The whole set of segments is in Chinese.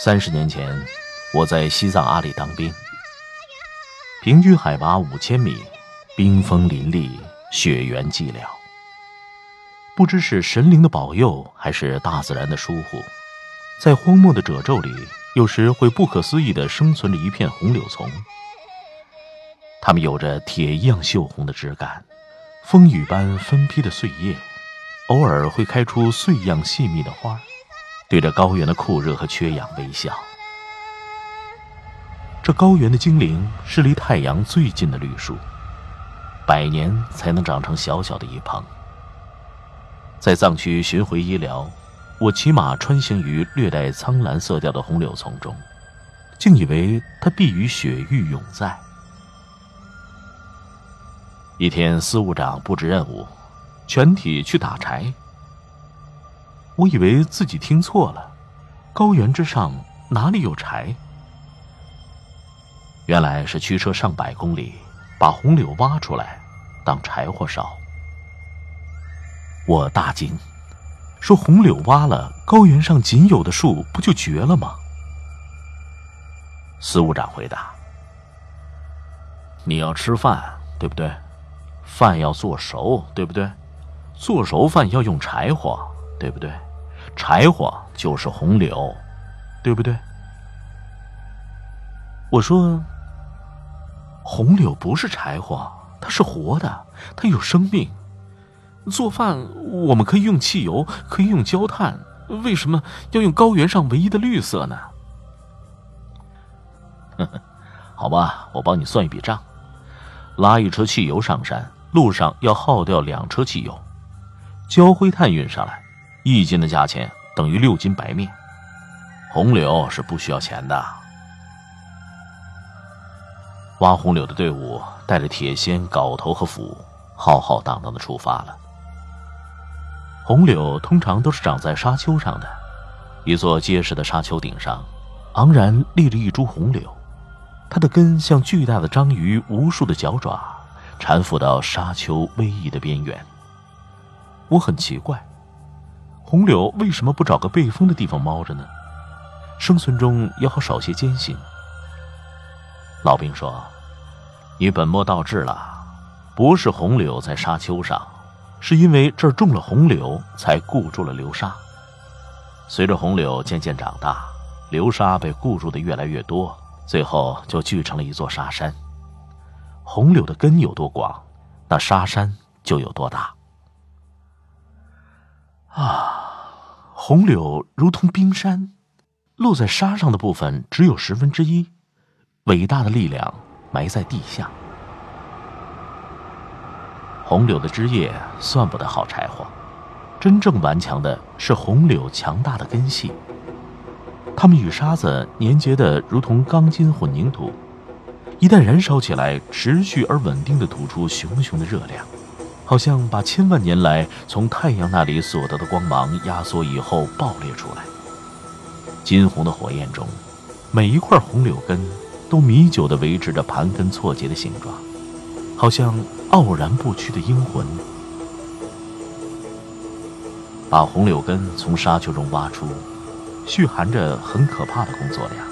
三十年前，我在西藏阿里当兵，平均海拔五千米，冰封林立，雪原寂寥。不知是神灵的保佑，还是大自然的疏忽，在荒漠的褶皱里，有时会不可思议地生存着一片红柳丛。它们有着铁一样锈红的枝干，风雨般分披的碎叶，偶尔会开出碎样细密的花。对着高原的酷热和缺氧微笑。这高原的精灵是离太阳最近的绿树，百年才能长成小小的一蓬。在藏区巡回医疗，我骑马穿行于略带苍蓝色调的红柳丛中，竟以为它必与雪域永在。一天，司务长布置任务，全体去打柴。我以为自己听错了，高原之上哪里有柴？原来是驱车上百公里，把红柳挖出来当柴火烧。我大惊，说：“红柳挖了，高原上仅有的树不就绝了吗？”司务长回答：“你要吃饭，对不对？饭要做熟，对不对？做熟饭要用柴火，对不对？”柴火就是红柳，对不对？我说，红柳不是柴火，它是活的，它有生命。做饭我们可以用汽油，可以用焦炭，为什么要用高原上唯一的绿色呢？好吧，我帮你算一笔账：拉一车汽油上山，路上要耗掉两车汽油；焦灰炭运上来。一斤的价钱等于六斤白面，红柳是不需要钱的。挖红柳的队伍带着铁锨、镐头和斧，浩浩荡荡的出发了。红柳通常都是长在沙丘上的，一座结实的沙丘顶上，昂然立着一株红柳，它的根像巨大的章鱼，无数的脚爪缠附到沙丘逶迤的边缘。我很奇怪。红柳为什么不找个背风的地方猫着呢？生存中也好少些艰辛。老兵说：“你本末倒置了，不是红柳在沙丘上，是因为这儿种了红柳，才固住了流沙。随着红柳渐渐长大，流沙被固住的越来越多，最后就聚成了一座沙山。红柳的根有多广，那沙山就有多大。”啊，红柳如同冰山，落在沙上的部分只有十分之一，伟大的力量埋在地下。红柳的枝叶算不得好柴火，真正顽强的是红柳强大的根系。它们与沙子粘结的如同钢筋混凝土，一旦燃烧起来，持续而稳定的吐出熊熊的热量。好像把千万年来从太阳那里所得的光芒压缩以后爆裂出来。金红的火焰中，每一块红柳根都弥久地维持着盘根错节的形状，好像傲然不屈的英魂。把红柳根从沙丘中挖出，蓄含着很可怕的工作量。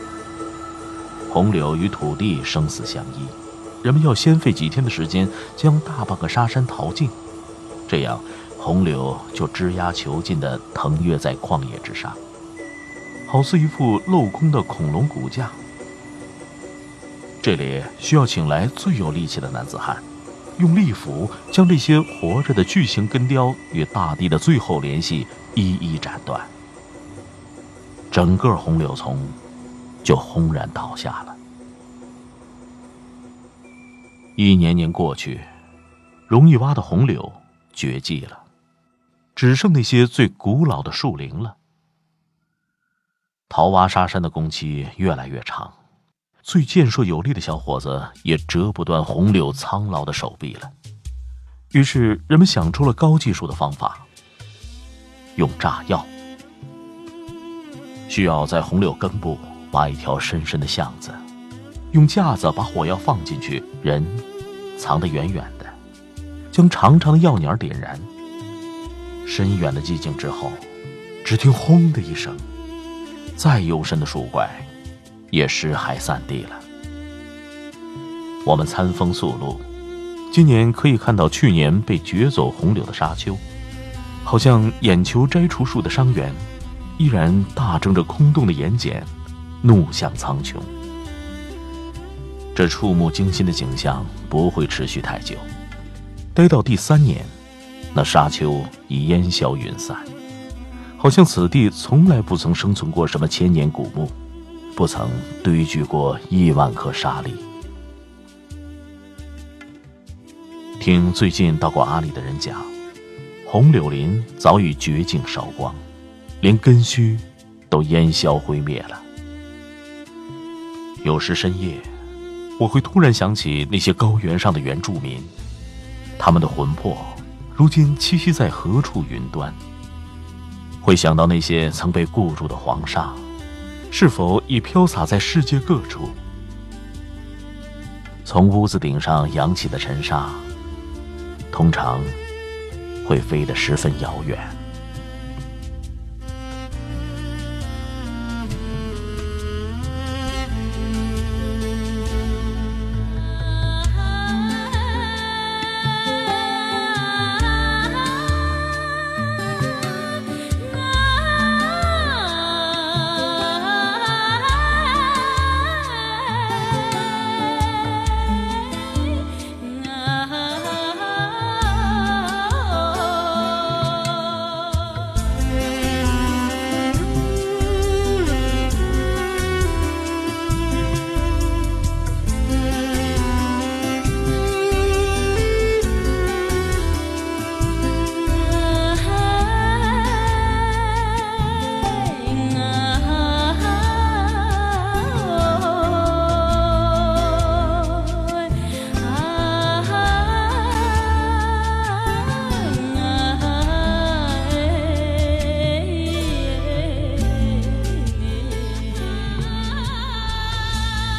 红柳与土地生死相依。人们要先费几天的时间将大半个沙山淘尽，这样洪柳就枝桠遒劲地腾跃在旷野之上，好似一副镂空的恐龙骨架。这里需要请来最有力气的男子汉，用利斧将这些活着的巨型根雕与大地的最后联系一一斩断，整个红柳丛就轰然倒下了。一年年过去，容易挖的红柳绝迹了。只剩那些最古老的树林了。桃挖沙山的工期越来越长，最健硕有力的小伙子也折不断红柳苍老的手臂了。于是，人们想出了高技术的方法，用炸药。需要在红柳根部挖一条深深的巷子，用架子把火药放进去，人藏得远远的，将长长的药捻点燃。深远的寂静之后，只听“轰”的一声，再幽深的树怪也尸骸散地了。我们餐风宿露，今年可以看到去年被掘走红柳的沙丘，好像眼球摘除树的伤员。依然大睁着空洞的眼睑，怒向苍穹。这触目惊心的景象不会持续太久，待到第三年，那沙丘已烟消云散，好像此地从来不曾生存过什么千年古墓，不曾堆聚过亿万颗沙粒。听最近到过阿里的人讲，红柳林早已绝境烧光。连根须都烟消灰灭了。有时深夜，我会突然想起那些高原上的原住民，他们的魂魄如今栖息在何处云端？会想到那些曾被固住的黄沙，是否已飘洒在世界各处？从屋子顶上扬起的尘沙，通常会飞得十分遥远。